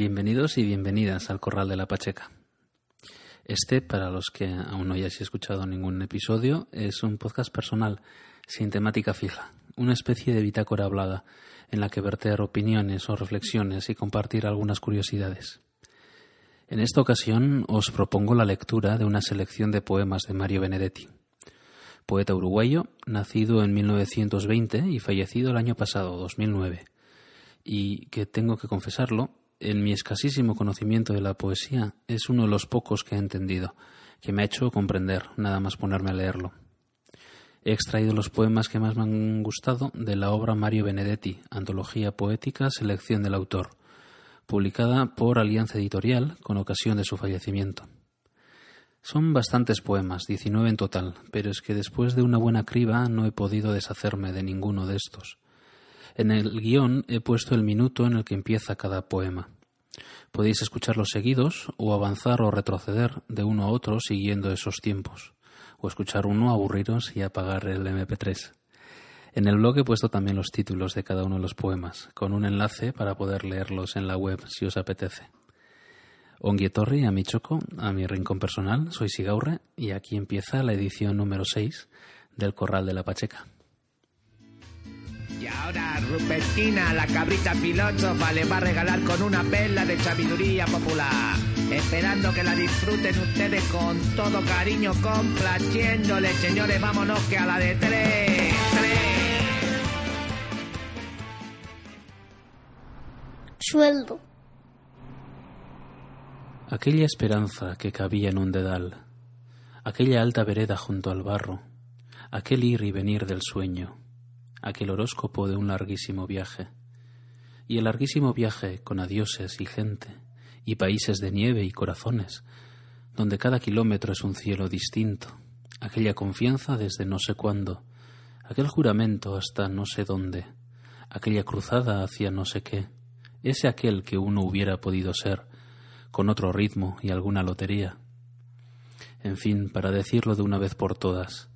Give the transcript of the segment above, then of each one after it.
Bienvenidos y bienvenidas al Corral de la Pacheca. Este, para los que aún no hayáis escuchado ningún episodio, es un podcast personal, sin temática fija, una especie de bitácora hablada, en la que verter opiniones o reflexiones y compartir algunas curiosidades. En esta ocasión os propongo la lectura de una selección de poemas de Mario Benedetti, poeta uruguayo, nacido en 1920 y fallecido el año pasado, 2009, y que tengo que confesarlo, en mi escasísimo conocimiento de la poesía es uno de los pocos que he entendido, que me ha hecho comprender, nada más ponerme a leerlo. He extraído los poemas que más me han gustado de la obra Mario Benedetti, Antología Poética, Selección del Autor, publicada por Alianza Editorial con ocasión de su fallecimiento. Son bastantes poemas, 19 en total, pero es que después de una buena criba no he podido deshacerme de ninguno de estos. En el guion he puesto el minuto en el que empieza cada poema. Podéis escucharlos seguidos o avanzar o retroceder de uno a otro siguiendo esos tiempos, o escuchar uno, aburriros y apagar el MP3. En el blog he puesto también los títulos de cada uno de los poemas, con un enlace para poder leerlos en la web si os apetece. Onguietorri a mi choco, a mi rincón personal, soy Sigaurre y aquí empieza la edición número 6 del Corral de la Pacheca. Y ahora Rupertina, la cabrita filósofa, le va a regalar con una perla de sabiduría popular. Esperando que la disfruten ustedes con todo cariño, complaciéndole. Señores, vámonos que a la de tres. tres. Sueldo. Aquella esperanza que cabía en un dedal, aquella alta vereda junto al barro, aquel ir y venir del sueño, aquel horóscopo de un larguísimo viaje, y el larguísimo viaje con adioses y gente, y países de nieve y corazones, donde cada kilómetro es un cielo distinto, aquella confianza desde no sé cuándo, aquel juramento hasta no sé dónde, aquella cruzada hacia no sé qué, ese aquel que uno hubiera podido ser, con otro ritmo y alguna lotería. En fin, para decirlo de una vez por todas,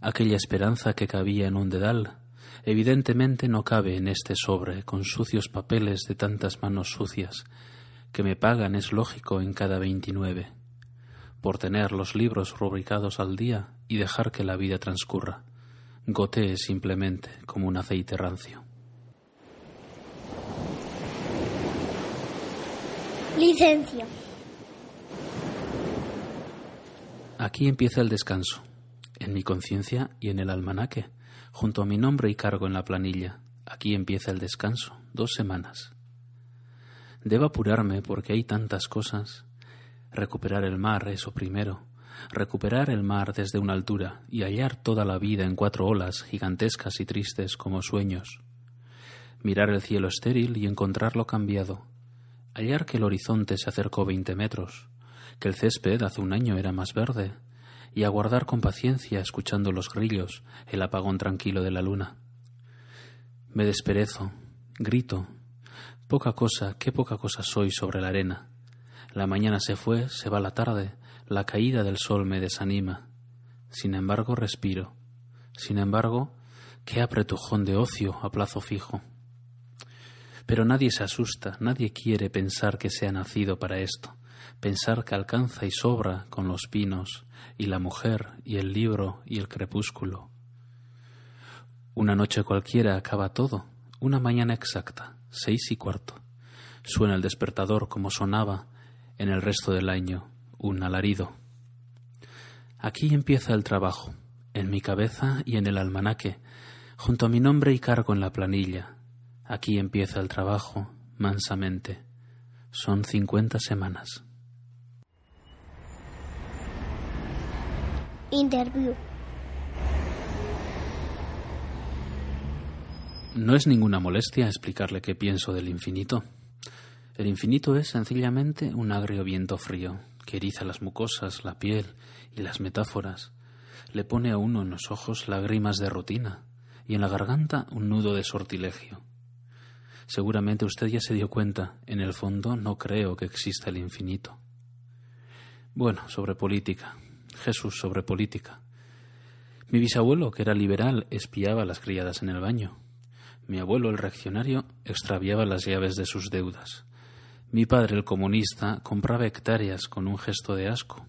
aquella esperanza que cabía en un dedal, evidentemente no cabe en este sobre con sucios papeles de tantas manos sucias, que me pagan es lógico en cada veintinueve, por tener los libros rubricados al día y dejar que la vida transcurra. Gotee simplemente como un aceite rancio. Licencia. Aquí empieza el descanso, en mi conciencia y en el almanaque, junto a mi nombre y cargo en la planilla. Aquí empieza el descanso, dos semanas. Debo apurarme porque hay tantas cosas. Recuperar el mar, eso primero. Recuperar el mar desde una altura y hallar toda la vida en cuatro olas gigantescas y tristes como sueños. Mirar el cielo estéril y encontrarlo cambiado. Hallar que el horizonte se acercó veinte metros, que el césped hace un año era más verde, y aguardar con paciencia, escuchando los grillos, el apagón tranquilo de la luna. Me desperezo, grito. Poca cosa, qué poca cosa soy sobre la arena. La mañana se fue, se va la tarde, la caída del sol me desanima. Sin embargo, respiro. Sin embargo, qué apretujón de ocio a plazo fijo. Pero nadie se asusta, nadie quiere pensar que se ha nacido para esto, pensar que alcanza y sobra con los pinos, y la mujer, y el libro, y el crepúsculo. Una noche cualquiera acaba todo, una mañana exacta, seis y cuarto. Suena el despertador como sonaba en el resto del año, un alarido. Aquí empieza el trabajo, en mi cabeza y en el almanaque, junto a mi nombre y cargo en la planilla. Aquí empieza el trabajo, mansamente. Son cincuenta semanas. Interview. No es ninguna molestia explicarle qué pienso del infinito. El infinito es sencillamente un agrio viento frío que eriza las mucosas, la piel y las metáforas. Le pone a uno en los ojos lágrimas de rutina y en la garganta un nudo de sortilegio. Seguramente usted ya se dio cuenta, en el fondo no creo que exista el infinito. Bueno, sobre política. Jesús sobre política. Mi bisabuelo, que era liberal, espiaba a las criadas en el baño. Mi abuelo, el reaccionario, extraviaba las llaves de sus deudas, Mi padre, el comunista, compraba hectáreas con un gesto de asco.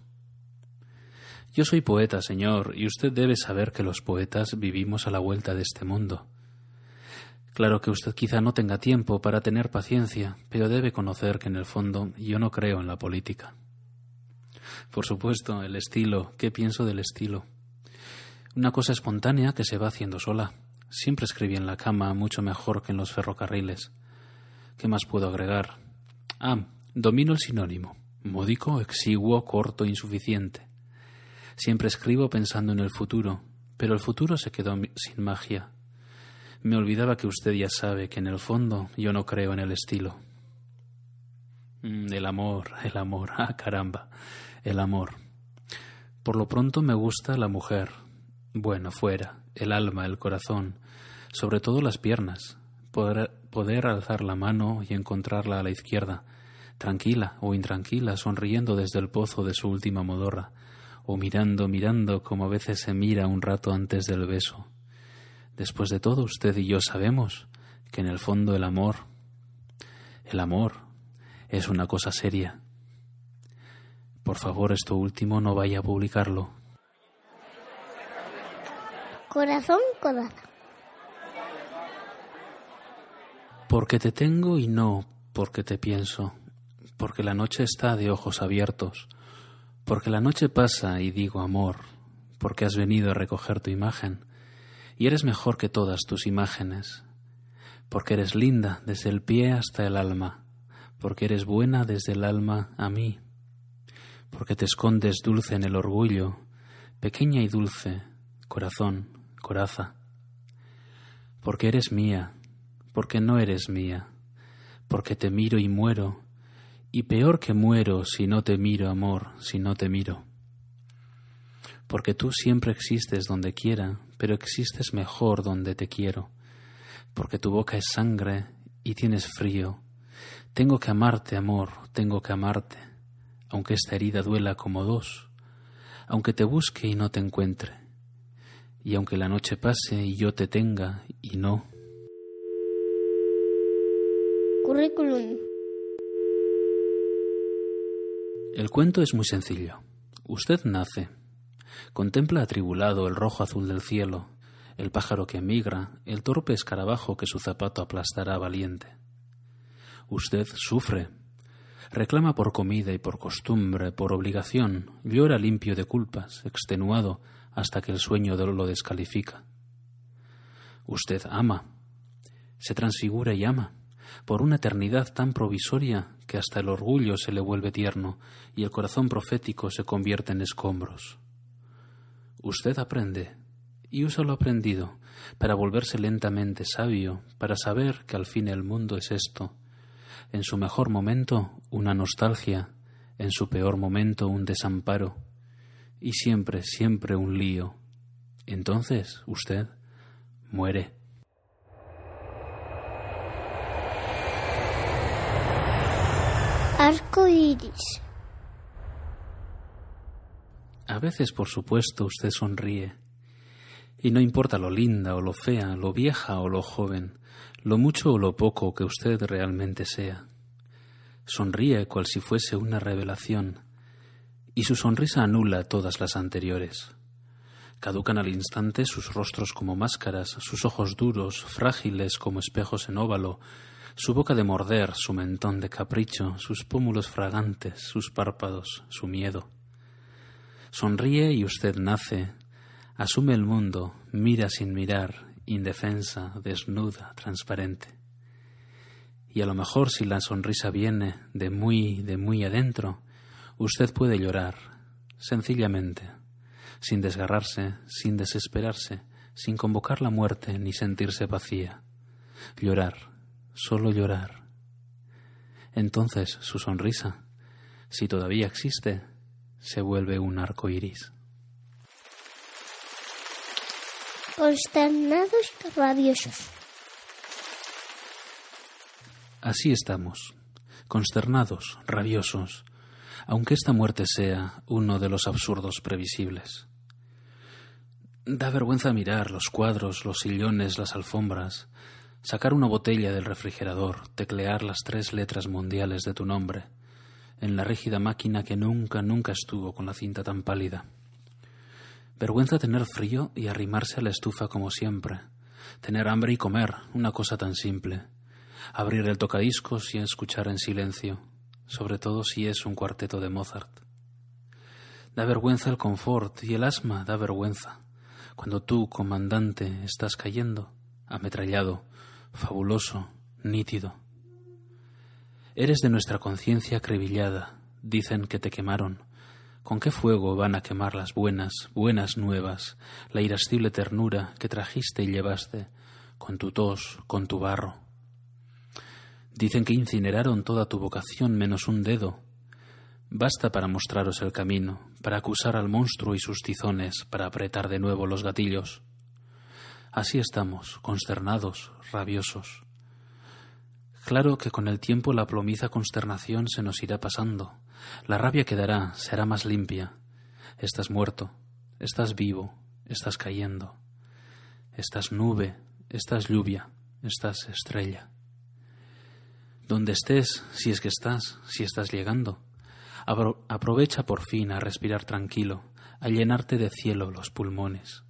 Yo soy poeta, señor, y usted debe saber que los poetas vivimos a la vuelta de este mundo. Claro que usted quizá no tenga tiempo para tener paciencia, pero debe conocer que en el fondo yo no creo en la política. Por supuesto, el estilo. ¿Qué pienso del estilo? Una cosa espontánea que se va haciendo sola. Siempre escribí en la cama mucho mejor que en los ferrocarriles. ¿Qué más puedo agregar? Ah, domino el sinónimo. Módico, exiguo, corto, insuficiente. Siempre escribo pensando en el futuro, pero el futuro se quedó sin magia. Me olvidaba que usted ya sabe que en el fondo yo no creo en el estilo. Mm, el amor, el amor, ah caramba, el amor. Por lo pronto me gusta la mujer. Bueno, fuera, el alma, el corazón, sobre todo las piernas. Poder, poder alzar la mano y encontrarla a la izquierda, tranquila o intranquila, sonriendo desde el pozo de su última modorra, o mirando, mirando como a veces se mira un rato antes del beso. Después de todo, usted y yo sabemos que en el fondo el amor, el amor, es una cosa seria. Por favor, esto último no vaya a publicarlo. Corazón, corazón. Porque te tengo y no porque te pienso, porque la noche está de ojos abiertos, porque la noche pasa y digo amor, porque has venido a recoger tu imagen, y eres mejor que todas tus imágenes, porque eres linda desde el pie hasta el alma, porque eres buena desde el alma a mí, porque te escondes dulce en el orgullo, pequeña y dulce, corazón, coraza, porque eres mía, porque no eres mía, porque te miro y muero, y peor que muero si no te miro, amor, si no te miro. Porque tú siempre existes donde quiera, pero existes mejor donde te quiero. Porque tu boca es sangre y tienes frío. Tengo que amarte, amor, tengo que amarte, aunque esta herida duela como dos, aunque te busque y no te encuentre, y aunque la noche pase y yo te tenga y no. Currículum. El cuento es muy sencillo. Usted nace. Contempla atribulado el rojo azul del cielo, el pájaro que emigra, el torpe escarabajo que su zapato aplastará valiente. Usted sufre. Reclama por comida y por costumbre, por obligación, llora limpio de culpas, extenuado, hasta que el sueño lo descalifica. Usted ama. Se transfigura y ama por una eternidad tan provisoria que hasta el orgullo se le vuelve tierno y el corazón profético se convierte en escombros. Usted aprende, y usa lo aprendido, para volverse lentamente sabio, para saber que al fin el mundo es esto. En su mejor momento, una nostalgia, en su peor momento, un desamparo, y siempre, siempre un lío. Entonces, usted muere. Arco iris. A veces, por supuesto, usted sonríe. Y no importa lo linda o lo fea, lo vieja o lo joven, lo mucho o lo poco que usted realmente sea. Sonríe cual si fuese una revelación, y su sonrisa anula todas las anteriores. Caducan al instante sus rostros como máscaras, sus ojos duros, frágiles como espejos en óvalo, su boca de morder, su mentón de capricho, sus pómulos fragantes, sus párpados, su miedo. Sonríe y usted nace, asume el mundo, mira sin mirar, indefensa, desnuda, transparente. Y a lo mejor si la sonrisa viene de muy, de muy adentro, usted puede llorar, sencillamente, sin desgarrarse, sin desesperarse, sin convocar la muerte ni sentirse vacía. Llorar, solo llorar. Entonces su sonrisa, si todavía existe, se vuelve un arco iris. Consternados y rabiosos. Así estamos, consternados, rabiosos, aunque esta muerte sea uno de los absurdos previsibles. Da vergüenza mirar los cuadros, los sillones, las alfombras, sacar una botella del refrigerador, teclear las tres letras mundiales de tu nombre, en la rígida máquina que nunca, nunca estuvo con la cinta tan pálida. Vergüenza tener frío y arrimarse a la estufa como siempre, tener hambre y comer, una cosa tan simple, abrir el tocadiscos y escuchar en silencio, sobre todo si es un cuarteto de Mozart. Da vergüenza el confort y el asma da vergüenza. Cuando tú, comandante, estás cayendo, ametrallado, fabuloso, nítido. Eres de nuestra conciencia acribillada, dicen que te quemaron. ¿Con qué fuego van a quemar las buenas, buenas nuevas, la irascible ternura que trajiste y llevaste, con tu tos, con tu barro? Dicen que incineraron toda tu vocación menos un dedo. Basta para mostraros el camino, para acusar al monstruo y sus tizones, para apretar de nuevo los gatillos. Así estamos, consternados, rabiosos. Claro que con el tiempo la plomiza consternación se nos irá pasando. La rabia quedará, será más limpia. Estás muerto, estás vivo, estás cayendo. Estás nube, estás lluvia, estás estrella. Donde estés, si es que estás, si estás llegando, aprovecha por fin a respirar tranquilo, a llenarte de cielo los pulmones.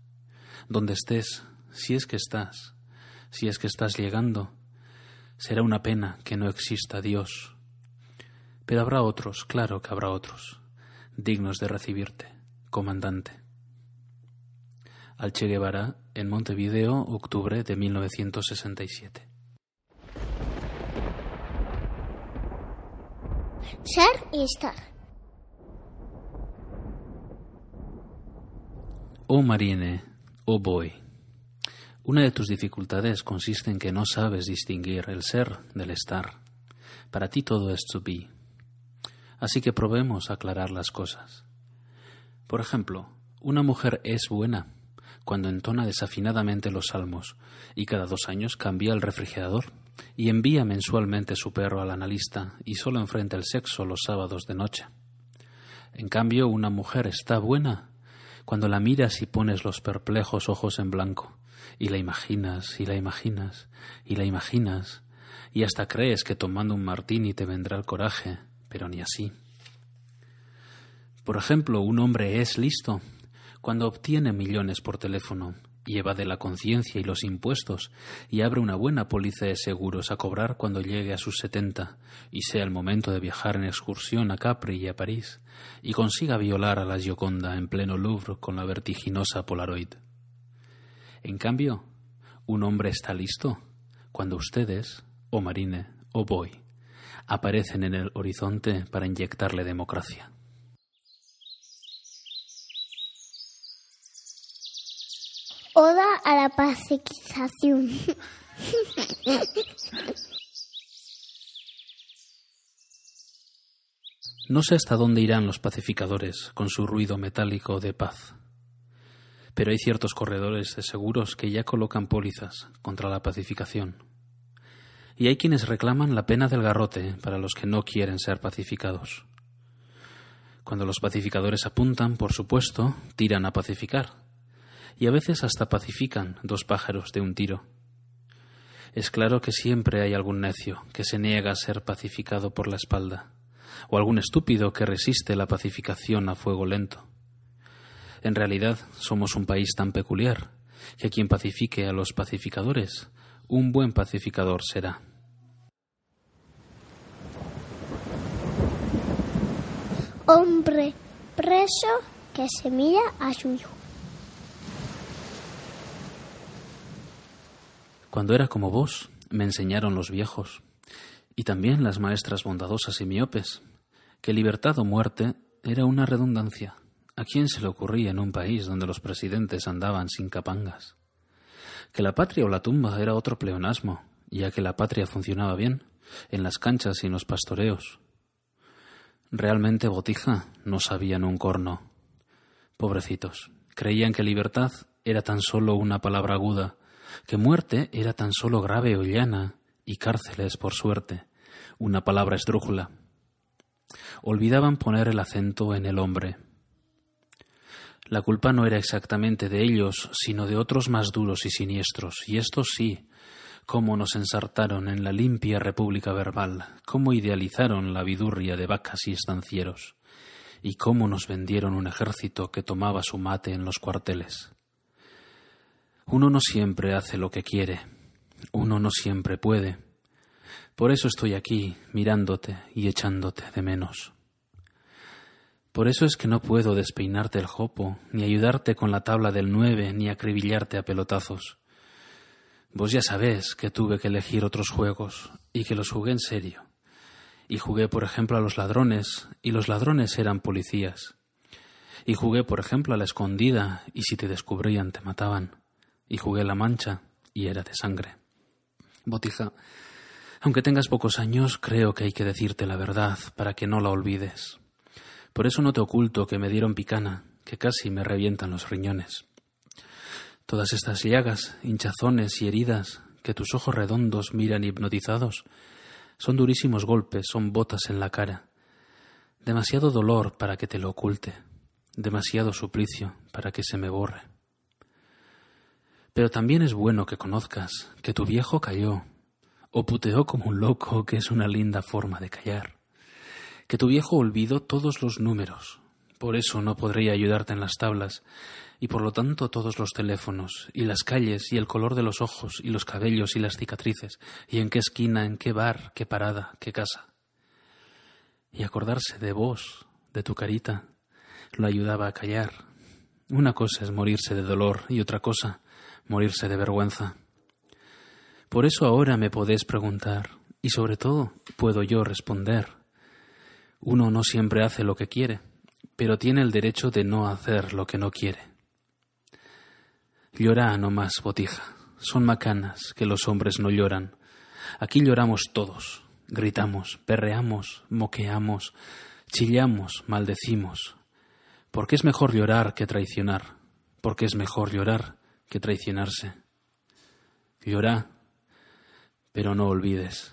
Donde estés, si es que estás, si es que estás llegando, Será una pena que no exista Dios. Pero habrá otros, claro que habrá otros, dignos de recibirte, comandante. Al Che Guevara, en Montevideo, octubre de 1967. Ser y estar. Oh Marine, oh boy. Una de tus dificultades consiste en que no sabes distinguir el ser del estar. Para ti todo es to be. Así que probemos aclarar las cosas. Por ejemplo, una mujer es buena cuando entona desafinadamente los salmos y cada dos años cambia el refrigerador y envía mensualmente su perro al analista y solo enfrenta el sexo los sábados de noche. En cambio, una mujer está buena cuando la miras y pones los perplejos ojos en blanco y la imaginas y la imaginas y la imaginas y hasta crees que tomando un martini te vendrá el coraje, pero ni así. Por ejemplo, un hombre es listo cuando obtiene millones por teléfono y evade la conciencia y los impuestos y abre una buena póliza de seguros a cobrar cuando llegue a sus setenta y sea el momento de viajar en excursión a Capri y a París y consiga violar a la Gioconda en pleno Louvre con la vertiginosa Polaroid. En cambio, un hombre está listo cuando ustedes, o Marine, o Boy, aparecen en el horizonte para inyectarle democracia. Oda a la pacificación. No sé hasta dónde irán los pacificadores con su ruido metálico de paz pero hay ciertos corredores de seguros que ya colocan pólizas contra la pacificación. Y hay quienes reclaman la pena del garrote para los que no quieren ser pacificados. Cuando los pacificadores apuntan, por supuesto, tiran a pacificar. Y a veces hasta pacifican dos pájaros de un tiro. Es claro que siempre hay algún necio que se niega a ser pacificado por la espalda, o algún estúpido que resiste la pacificación a fuego lento. En realidad somos un país tan peculiar que quien pacifique a los pacificadores, un buen pacificador será. Hombre preso que se a su hijo. Cuando era como vos, me enseñaron los viejos, y también las maestras bondadosas y miopes, que libertad o muerte era una redundancia, ¿A quién se le ocurría en un país donde los presidentes andaban sin capangas? Que la patria o la tumba era otro pleonasmo, ya que la patria funcionaba bien, en las canchas y en los pastoreos. Realmente Botija no sabían un corno. Pobrecitos, creían que libertad era tan solo una palabra aguda, que muerte era tan solo grave o llana, y cárceles, por suerte, una palabra esdrújula. Olvidaban poner el acento en el hombre, la culpa no era exactamente de ellos, sino de otros más duros y siniestros, y estos sí, cómo nos ensartaron en la limpia república verbal, cómo idealizaron la vidurria de vacas y estancieros, y cómo nos vendieron un ejército que tomaba su mate en los cuarteles. Uno no siempre hace lo que quiere, uno no siempre puede. Por eso estoy aquí, mirándote y echándote de menos. Por eso es que no puedo despeinarte el jopo, ni ayudarte con la tabla del nueve, ni acribillarte a pelotazos. Vos ya sabés que tuve que elegir otros juegos, y que los jugué en serio. Y jugué, por ejemplo, a los ladrones, y los ladrones eran policías. Y jugué, por ejemplo, a la escondida, y si te descubrían te mataban. Y jugué la mancha, y era de sangre. Botija, aunque tengas pocos años, creo que hay que decirte la verdad para que no la olvides. Por eso no te oculto que me dieron picana, que casi me revientan los riñones. Todas estas llagas, hinchazones y heridas que tus ojos redondos miran hipnotizados son durísimos golpes, son botas en la cara. Demasiado dolor para que te lo oculte, demasiado suplicio para que se me borre. Pero también es bueno que conozcas que tu viejo cayó, o puteó como un loco, que es una linda forma de callar. Que tu viejo olvidó todos los números, por eso no podría ayudarte en las tablas, y por lo tanto todos los teléfonos, y las calles, y el color de los ojos, y los cabellos, y las cicatrices, y en qué esquina, en qué bar, qué parada, qué casa. Y acordarse de vos, de tu carita, lo ayudaba a callar. Una cosa es morirse de dolor y otra cosa morirse de vergüenza. Por eso ahora me podés preguntar, y sobre todo puedo yo responder. Uno no siempre hace lo que quiere, pero tiene el derecho de no hacer lo que no quiere. Llora no más, botija. Son macanas que los hombres no lloran. Aquí lloramos todos, gritamos, perreamos, moqueamos, chillamos, maldecimos. Porque es mejor llorar que traicionar. Porque es mejor llorar que traicionarse. Llora, pero no olvides.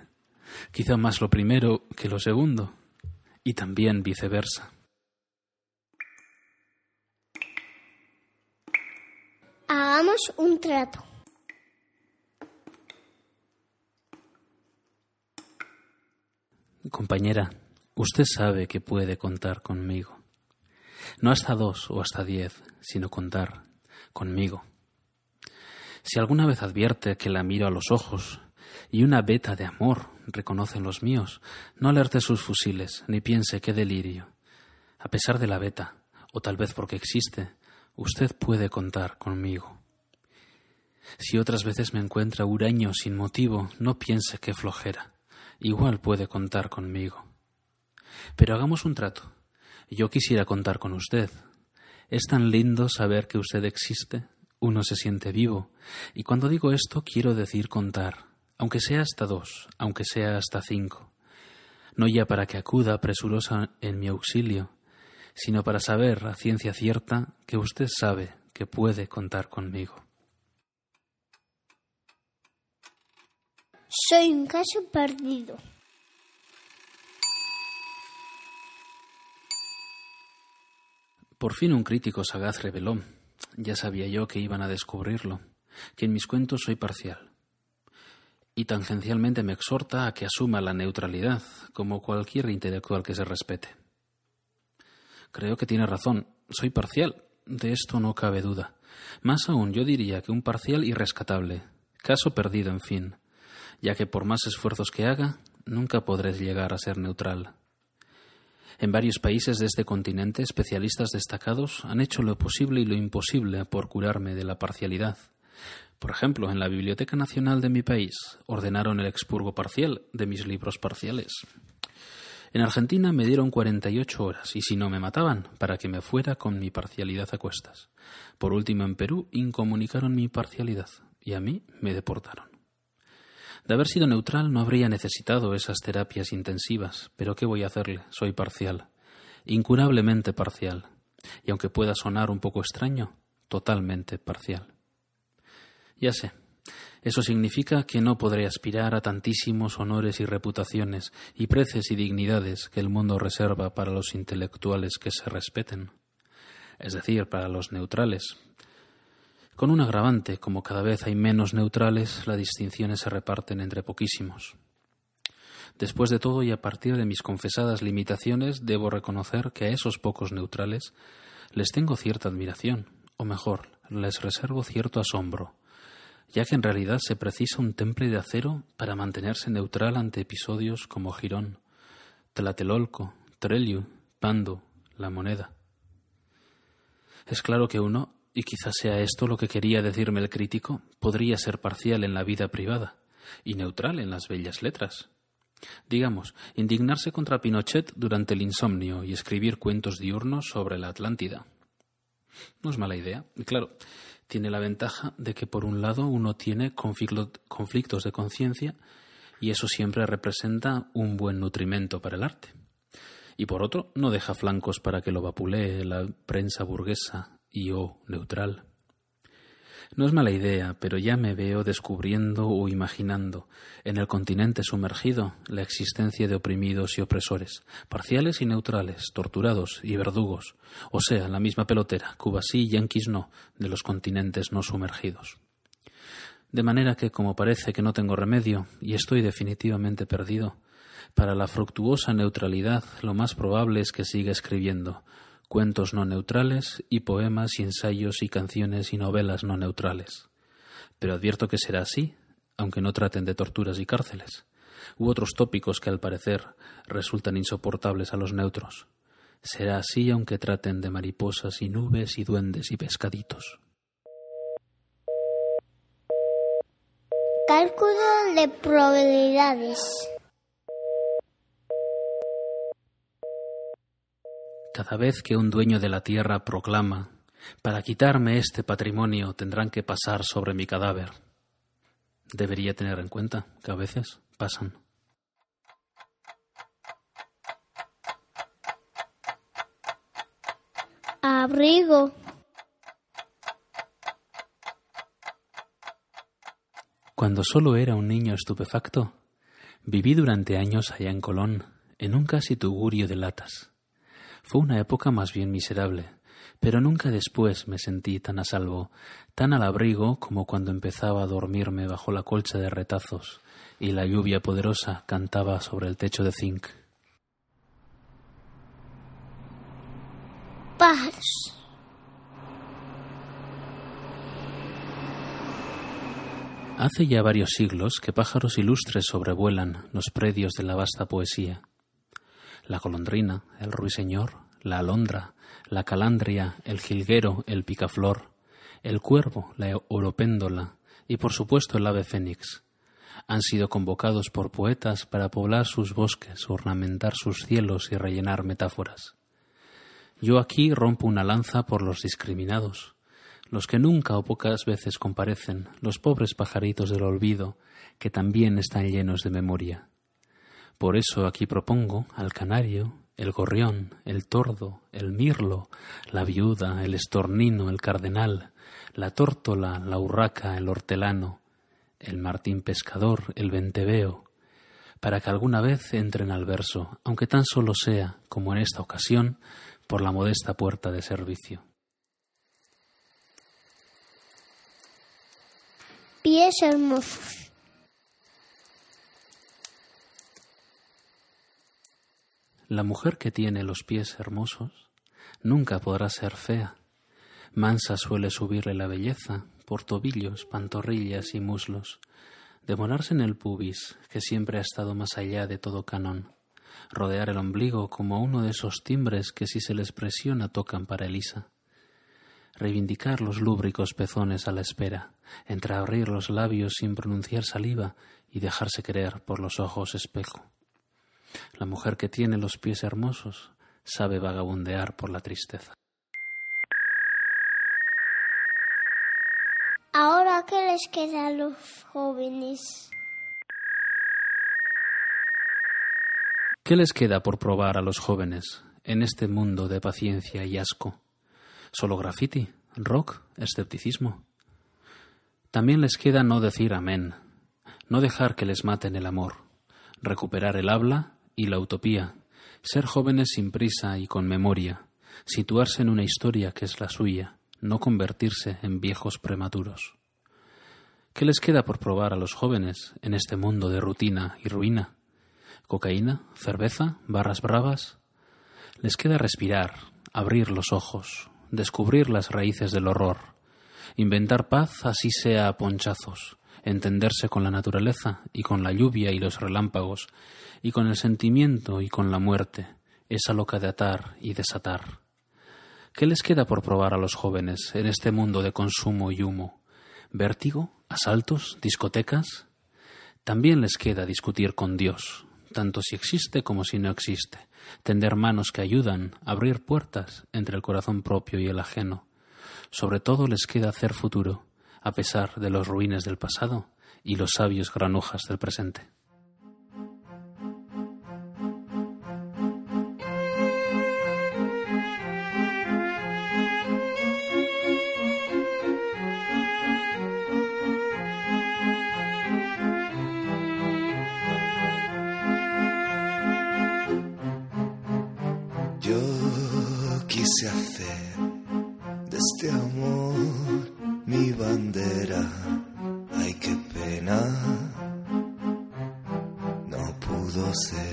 quizá más lo primero que lo segundo, y también viceversa. Hagamos un trato. Compañera, usted sabe que puede contar conmigo. No hasta dos o hasta diez, sino contar conmigo. Si alguna vez advierte que la miro a los ojos y una beta de amor reconoce en los míos, no alerte sus fusiles, ni piense qué delirio. A pesar de la beta, o tal vez porque existe, usted puede contar conmigo. Si otras veces me encuentra huraño sin motivo, no piense qué flojera. Igual puede contar conmigo. Pero hagamos un trato. Yo quisiera contar con usted. Es tan lindo saber que usted existe. Uno se siente vivo. Y cuando digo esto quiero decir contar, aunque sea hasta dos, aunque sea hasta cinco. No ya para que acuda presurosa en mi auxilio, sino para saber a ciencia cierta que usted sabe que puede contar conmigo. Soy un caso perdido. Por fin un crítico sagaz reveló, ya sabía yo que iban a descubrirlo, que en mis cuentos soy parcial. Y tangencialmente me exhorta a que asuma la neutralidad, como cualquier intelectual que se respete. Creo que tiene razón, soy parcial, de esto no cabe duda. Más aún, yo diría que un parcial irrescatable, caso perdido, en fin, ya que por más esfuerzos que haga, nunca podré llegar a ser neutral. En varios países de este continente, especialistas destacados han hecho lo posible y lo imposible por curarme de la parcialidad. Por ejemplo, en la Biblioteca Nacional de mi país ordenaron el expurgo parcial de mis libros parciales. En Argentina me dieron 48 horas y si no me mataban, para que me fuera con mi parcialidad a cuestas. Por último, en Perú incomunicaron mi parcialidad y a mí me deportaron. De haber sido neutral no habría necesitado esas terapias intensivas, pero ¿qué voy a hacerle? Soy parcial, incurablemente parcial, y aunque pueda sonar un poco extraño, totalmente parcial. Ya sé, eso significa que no podré aspirar a tantísimos honores y reputaciones y preces y dignidades que el mundo reserva para los intelectuales que se respeten, es decir, para los neutrales. Con un agravante, como cada vez hay menos neutrales, las distinciones se reparten entre poquísimos. Después de todo y a partir de mis confesadas limitaciones, debo reconocer que a esos pocos neutrales les tengo cierta admiración, o mejor, les reservo cierto asombro, ya que en realidad se precisa un temple de acero para mantenerse neutral ante episodios como Girón, Tlatelolco, Treliu, Pando, la moneda. Es claro que uno, y quizás sea esto lo que quería decirme el crítico, podría ser parcial en la vida privada y neutral en las bellas letras. Digamos, indignarse contra Pinochet durante el insomnio y escribir cuentos diurnos sobre la Atlántida. No es mala idea. Claro, tiene la ventaja de que por un lado uno tiene conflictos de conciencia y eso siempre representa un buen nutrimento para el arte. Y por otro, no deja flancos para que lo vapulee la prensa burguesa y o neutral. No es mala idea, pero ya me veo descubriendo o imaginando en el continente sumergido la existencia de oprimidos y opresores, parciales y neutrales, torturados y verdugos, o sea, la misma pelotera, Cuba sí, Yankees no, de los continentes no sumergidos. De manera que, como parece que no tengo remedio, y estoy definitivamente perdido, para la fructuosa neutralidad lo más probable es que siga escribiendo, cuentos no neutrales y poemas y ensayos y canciones y novelas no neutrales. Pero advierto que será así, aunque no traten de torturas y cárceles, u otros tópicos que al parecer resultan insoportables a los neutros. Será así aunque traten de mariposas y nubes y duendes y pescaditos. Cálculo de probabilidades. Cada vez que un dueño de la tierra proclama para quitarme este patrimonio tendrán que pasar sobre mi cadáver. Debería tener en cuenta que a veces pasan. Abrigo. Cuando solo era un niño estupefacto, viví durante años allá en Colón, en un casi tugurio de latas. Fue una época más bien miserable, pero nunca después me sentí tan a salvo, tan al abrigo como cuando empezaba a dormirme bajo la colcha de retazos y la lluvia poderosa cantaba sobre el techo de zinc. Pájaros. Hace ya varios siglos que pájaros ilustres sobrevuelan los predios de la vasta poesía la golondrina, el ruiseñor, la alondra, la calandria, el jilguero, el picaflor, el cuervo, la oropéndola y por supuesto el ave fénix. Han sido convocados por poetas para poblar sus bosques, ornamentar sus cielos y rellenar metáforas. Yo aquí rompo una lanza por los discriminados, los que nunca o pocas veces comparecen, los pobres pajaritos del olvido, que también están llenos de memoria. Por eso aquí propongo al canario, el gorrión, el tordo, el mirlo, la viuda, el estornino, el cardenal, la tórtola, la urraca, el hortelano, el martín pescador, el venteveo, para que alguna vez entren al verso, aunque tan solo sea, como en esta ocasión, por la modesta puerta de servicio. Pies hermosos. La mujer que tiene los pies hermosos nunca podrá ser fea. Mansa suele subirle la belleza por tobillos, pantorrillas y muslos, demorarse en el pubis, que siempre ha estado más allá de todo canon, rodear el ombligo como uno de esos timbres que si se les presiona tocan para Elisa, reivindicar los lúbricos pezones a la espera, entreabrir los labios sin pronunciar saliva y dejarse querer por los ojos espejo La mujer que tiene los pies hermosos sabe vagabundear por la tristeza. Ahora, ¿qué les queda a los jóvenes? ¿Qué les queda por probar a los jóvenes en este mundo de paciencia y asco? ¿Solo graffiti? ¿Rock? ¿Escepticismo? También les queda no decir amén, no dejar que les maten el amor, recuperar el habla y la utopía, ser jóvenes sin prisa y con memoria, situarse en una historia que es la suya, no convertirse en viejos prematuros. ¿Qué les queda por probar a los jóvenes en este mundo de rutina y ruina? ¿Cocaína? ¿Cerveza? ¿Barras bravas? Les queda respirar, abrir los ojos, descubrir las raíces del horror, inventar paz así sea a ponchazos, entenderse con la naturaleza y con la lluvia y los relámpagos, y con el sentimiento y con la muerte, esa loca de atar y desatar. ¿Qué les queda por probar a los jóvenes en este mundo de consumo y humo? ¿Vértigo? ¿Asaltos? ¿Discotecas? También les queda discutir con Dios, tanto si existe como si no existe, tender manos que ayudan, abrir puertas entre el corazón propio y el ajeno. Sobre todo les queda hacer futuro, a pesar de los ruines del pasado y los sabios granujas del presente. Yo quise hacer de este amor mi bandera. Ay, qué pena, no pudo ser.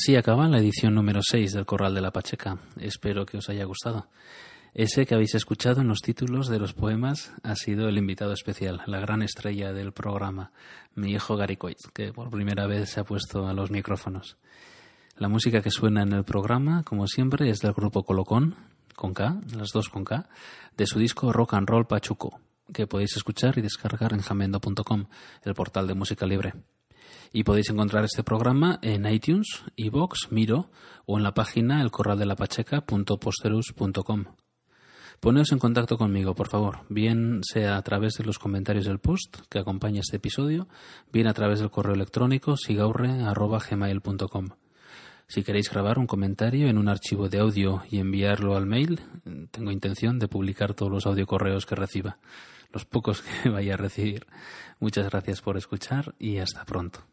Así acaba la edición número 6 del Corral de la Pacheca. Espero que os haya gustado. Ese que habéis escuchado en los títulos de los poemas ha sido el invitado especial, la gran estrella del programa, mi hijo Gary Coit, que por primera vez se ha puesto a los micrófonos. La música que suena en el programa, como siempre, es del grupo Colocón, con K, las dos con K, de su disco Rock and Roll Pachuco, que podéis escuchar y descargar en jamendo.com, el portal de música libre. Y podéis encontrar este programa en iTunes, iVoox, Miro o en la página elcorraldelapacheca.posterus.com. Poneos en contacto conmigo, por favor, bien sea a través de los comentarios del post que acompaña este episodio, bien a través del correo electrónico sigaurre.gmail.com. Si queréis grabar un comentario en un archivo de audio y enviarlo al mail, tengo intención de publicar todos los audiocorreos que reciba, los pocos que vaya a recibir. Muchas gracias por escuchar y hasta pronto.